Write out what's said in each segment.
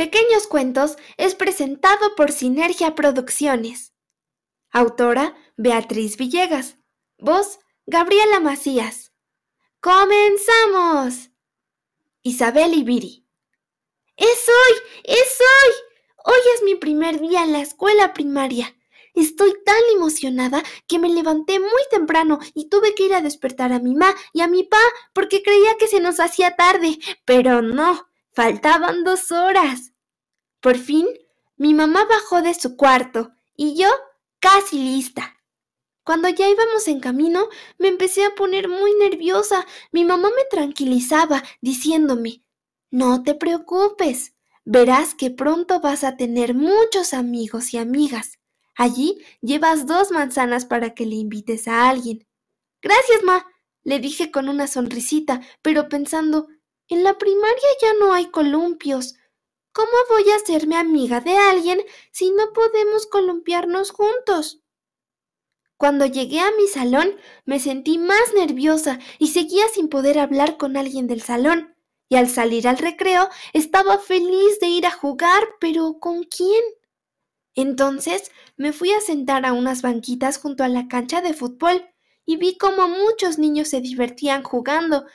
Pequeños Cuentos es presentado por Sinergia Producciones. Autora Beatriz Villegas. Voz Gabriela Macías. ¡Comenzamos! Isabel Ibiri. ¡Es hoy! ¡Es hoy! Hoy es mi primer día en la escuela primaria. Estoy tan emocionada que me levanté muy temprano y tuve que ir a despertar a mi mamá y a mi pa porque creía que se nos hacía tarde, pero no, faltaban dos horas. Por fin, mi mamá bajó de su cuarto y yo casi lista. Cuando ya íbamos en camino, me empecé a poner muy nerviosa. Mi mamá me tranquilizaba, diciéndome, No te preocupes, verás que pronto vas a tener muchos amigos y amigas. Allí llevas dos manzanas para que le invites a alguien. Gracias, ma, le dije con una sonrisita, pero pensando, en la primaria ya no hay columpios. ¿Cómo voy a hacerme amiga de alguien si no podemos columpiarnos juntos? Cuando llegué a mi salón me sentí más nerviosa y seguía sin poder hablar con alguien del salón. Y al salir al recreo estaba feliz de ir a jugar, pero ¿con quién? Entonces me fui a sentar a unas banquitas junto a la cancha de fútbol y vi cómo muchos niños se divertían jugando,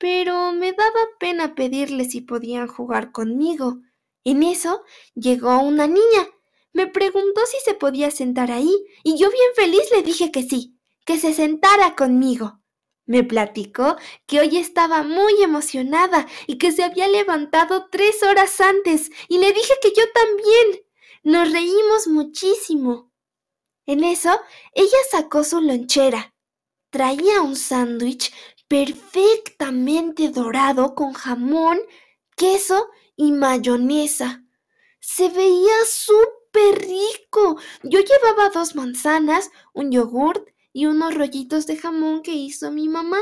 pero me daba pena pedirles si podían jugar conmigo. En eso llegó una niña. Me preguntó si se podía sentar ahí y yo bien feliz le dije que sí, que se sentara conmigo. Me platicó que hoy estaba muy emocionada y que se había levantado tres horas antes y le dije que yo también. Nos reímos muchísimo. En eso, ella sacó su lonchera. Traía un sándwich perfectamente dorado con jamón, queso y mayonesa. Se veía súper rico. Yo llevaba dos manzanas, un yogurt y unos rollitos de jamón que hizo mi mamá.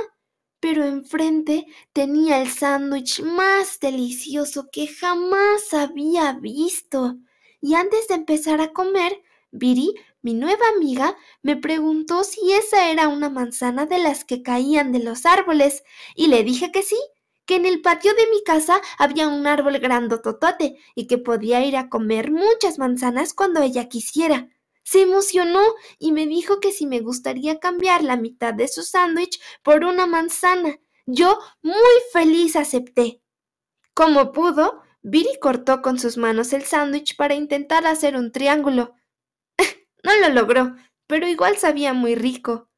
Pero enfrente tenía el sándwich más delicioso que jamás había visto. Y antes de empezar a comer, Viri, mi nueva amiga, me preguntó si esa era una manzana de las que caían de los árboles, y le dije que sí, que en el patio de mi casa había un árbol grandototote y que podía ir a comer muchas manzanas cuando ella quisiera. Se emocionó y me dijo que si me gustaría cambiar la mitad de su sándwich por una manzana. Yo muy feliz acepté. Como pudo, Viri cortó con sus manos el sándwich para intentar hacer un triángulo. No lo logró, pero igual sabía muy rico.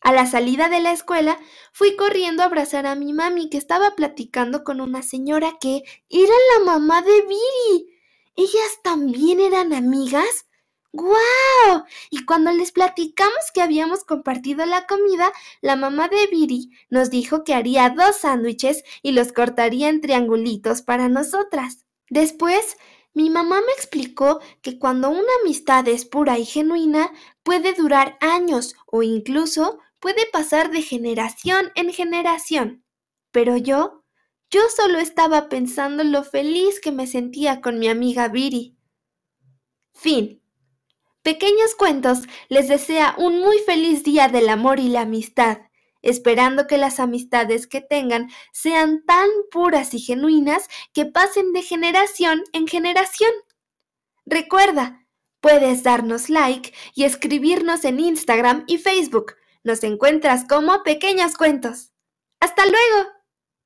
A la salida de la escuela, fui corriendo a abrazar a mi mami que estaba platicando con una señora que era la mamá de Viri. ¿Ellas también eran amigas? ¡Guau! Y cuando les platicamos que habíamos compartido la comida, la mamá de Viri nos dijo que haría dos sándwiches y los cortaría en triangulitos para nosotras. Después, mi mamá me explicó que cuando una amistad es pura y genuina, puede durar años o incluso puede pasar de generación en generación. Pero yo, yo solo estaba pensando en lo feliz que me sentía con mi amiga Viri. Fin. Pequeños Cuentos les desea un muy feliz día del amor y la amistad, esperando que las amistades que tengan sean tan puras y genuinas que pasen de generación en generación. Recuerda, puedes darnos like y escribirnos en Instagram y Facebook nos encuentras como Pequeños Cuentos. ¡Hasta luego!